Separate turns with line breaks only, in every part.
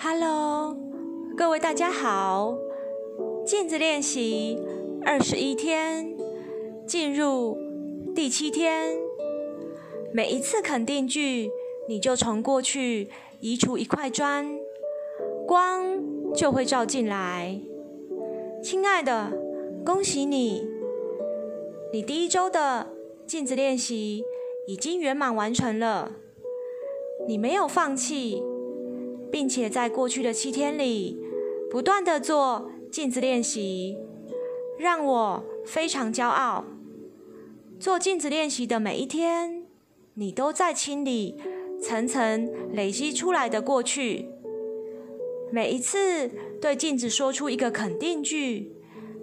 Hello，各位大家好。镜子练习二十一天，进入第七天。每一次肯定句，你就从过去移除一块砖，光就会照进来。亲爱的，恭喜你，你第一周的镜子练习已经圆满完成了。你没有放弃，并且在过去的七天里不断地做镜子练习，让我非常骄傲。做镜子练习的每一天，你都在清理层层累积出来的过去。每一次对镜子说出一个肯定句，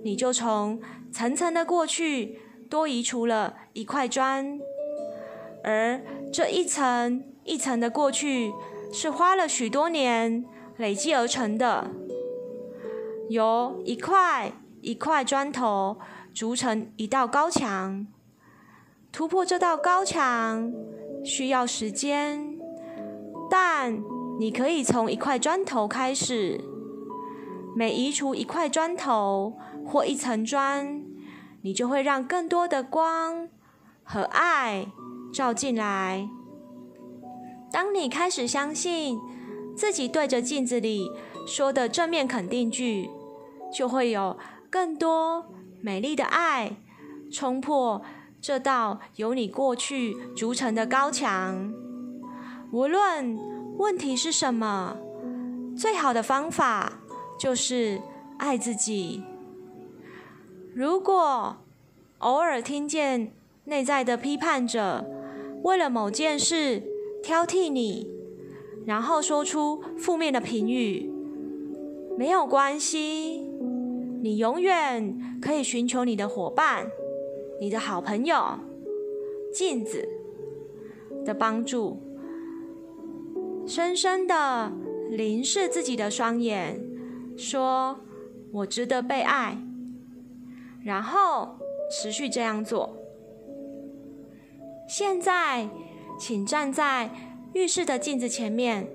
你就从层层的过去多移除了一块砖，而这一层。一层的过去是花了许多年累积而成的，由一块一块砖头筑成一道高墙。突破这道高墙需要时间，但你可以从一块砖头开始。每移除一块砖头或一层砖，你就会让更多的光和爱照进来。当你开始相信自己对着镜子里说的正面肯定句，就会有更多美丽的爱冲破这道由你过去筑成的高墙。无论问题是什么，最好的方法就是爱自己。如果偶尔听见内在的批判者为了某件事，挑剔你，然后说出负面的评语，没有关系，你永远可以寻求你的伙伴、你的好朋友镜子的帮助，深深的凝视自己的双眼，说：“我值得被爱。”然后持续这样做。现在。请站在浴室的镜子前面，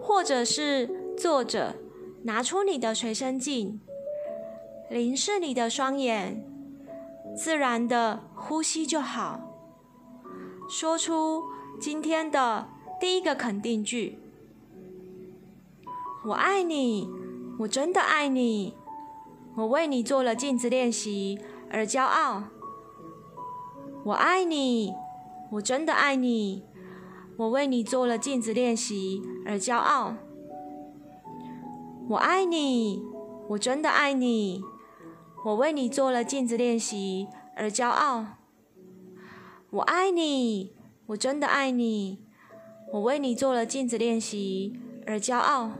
或者是坐着，拿出你的随身镜，凝视你的双眼，自然的呼吸就好。说出今天的第一个肯定句：我爱你，我真的爱你，我为你做了镜子练习而骄傲。我爱你。我真的爱你，我为你做了镜子练习而骄傲。我爱你，我真的爱你，我为你做了镜子练习而骄傲。我爱你，我真的爱你，我为你做了镜子练习而骄傲。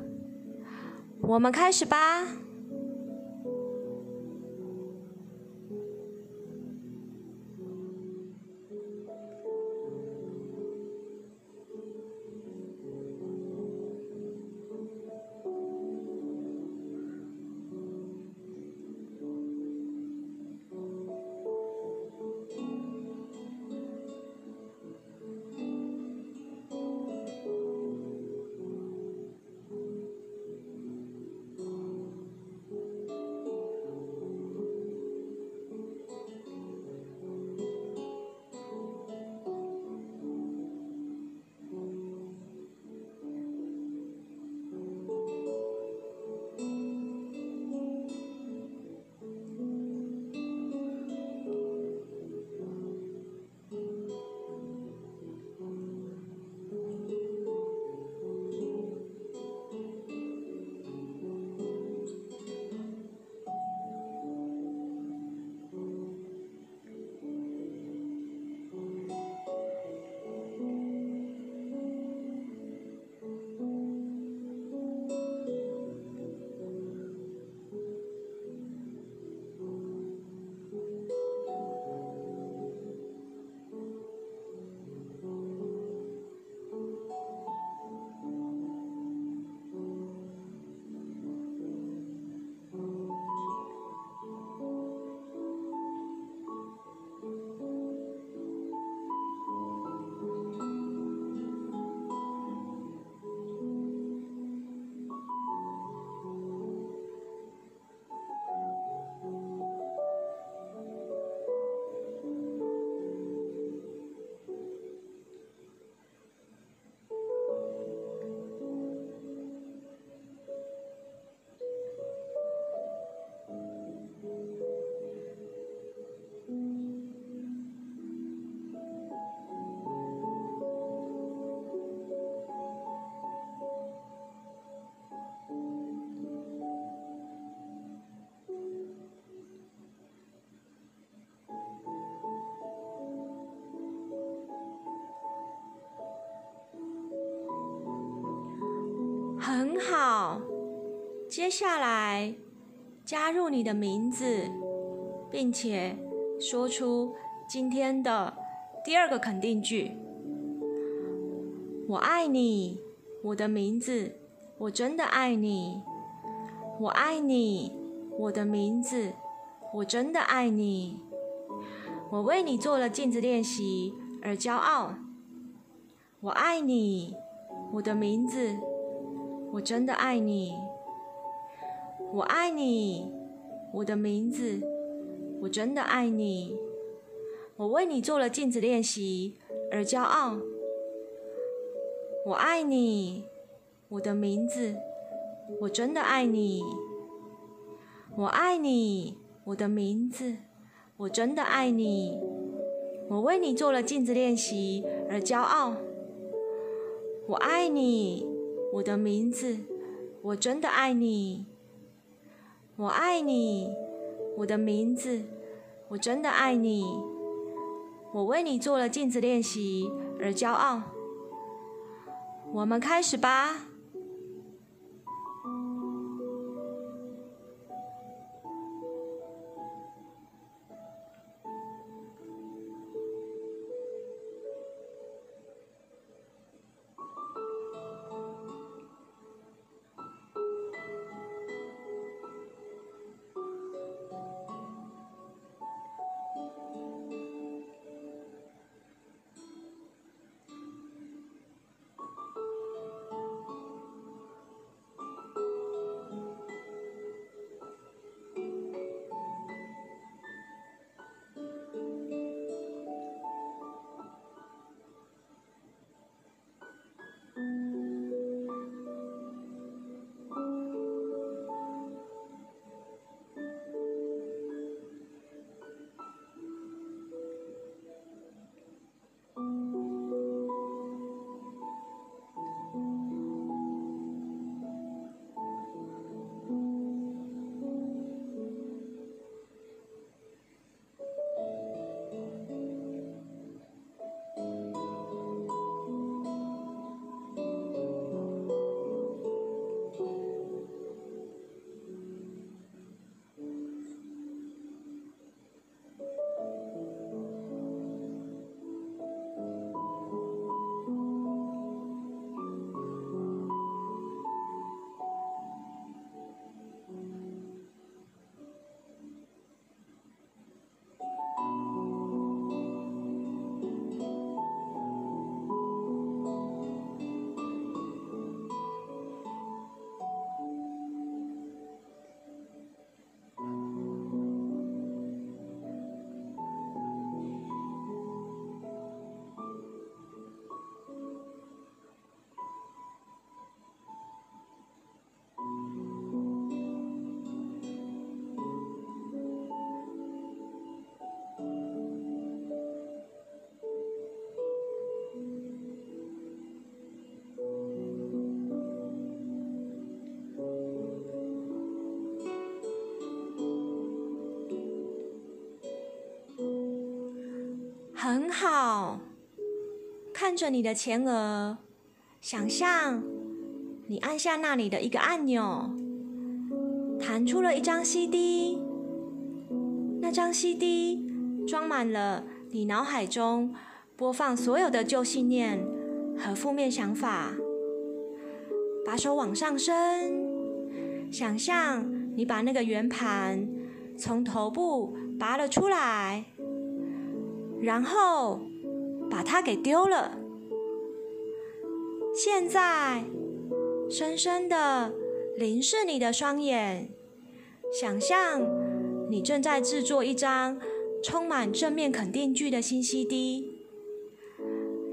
我们开始吧。好。接下来，加入你的名字，并且说出今天的第二个肯定句：“我爱你，我的名字，我真的爱你。我爱你，我的名字，我真的爱你。我为你做了镜子练习而骄傲。我爱你，我的名字，我真的爱你。”我爱你，我的名字，我真的爱你。我为你做了镜子练习而骄傲。我爱你，我的名字，我真的爱你。我爱你，我的名字，我真的爱你。我为你做了镜子练习而骄傲。我爱你，我的名字，我真的爱你。我爱你，我的名字，我真的爱你。我为你做了镜子练习而骄傲。我们开始吧。很好，看着你的前额，想象你按下那里的一个按钮，弹出了一张 CD。那张 CD 装满了你脑海中播放所有的旧信念和负面想法。把手往上伸，想象你把那个圆盘从头部拔了出来。然后把它给丢了。现在，深深的凝视你的双眼，想象你正在制作一张充满正面肯定句的新 CD。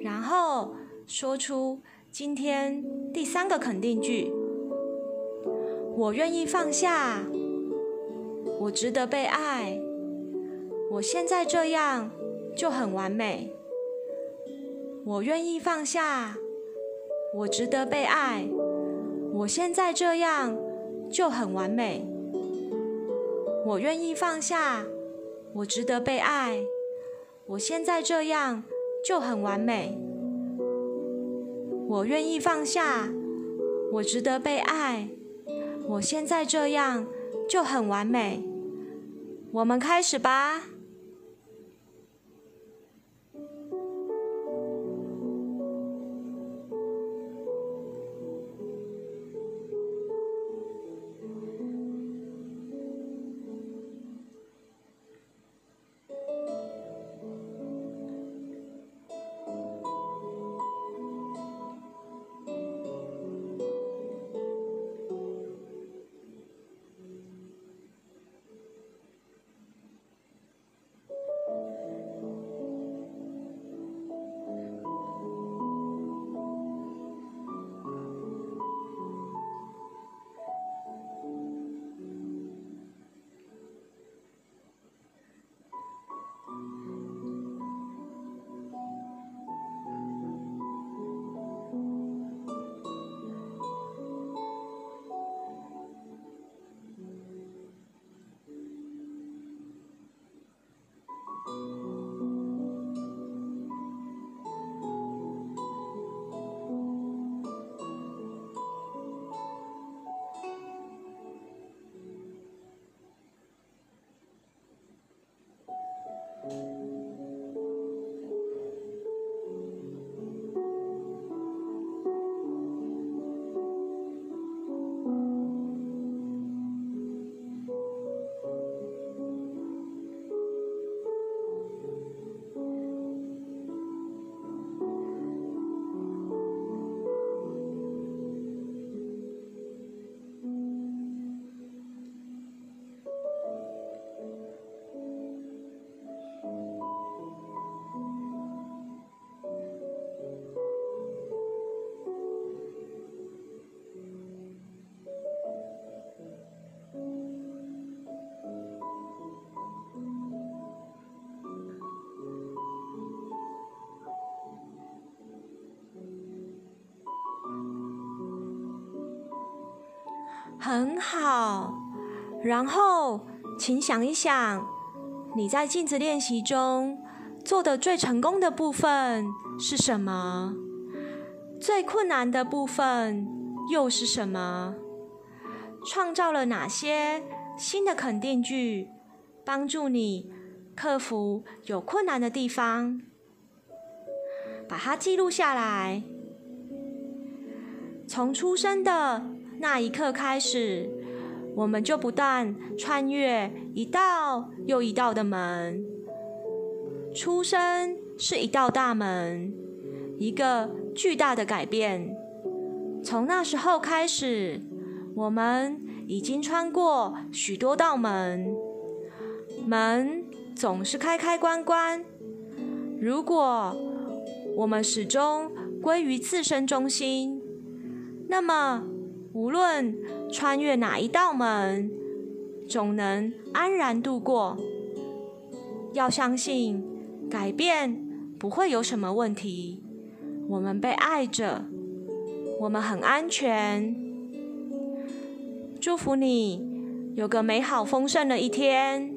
然后说出今天第三个肯定句：我愿意放下，我值得被爱，我现在这样。就很完美。我愿意放下，我值得被爱。我现在这样就很完美。我愿意放下，我值得被爱。我现在这样就很完美。我愿意放下，我值得被爱，我现在这样就很完美。我们开始吧。很好，然后请想一想，你在镜子练习中做的最成功的部分是什么？最困难的部分又是什么？创造了哪些新的肯定句，帮助你克服有困难的地方？把它记录下来。从出生的那一刻开始，我们就不断穿越一道又一道的门。出生是一道大门，一个巨大的改变。从那时候开始，我们已经穿过许多道门。门总是开开关关。如果我们始终归于自身中心，那么，无论穿越哪一道门，总能安然度过。要相信，改变不会有什么问题。我们被爱着，我们很安全。祝福你有个美好丰盛的一天。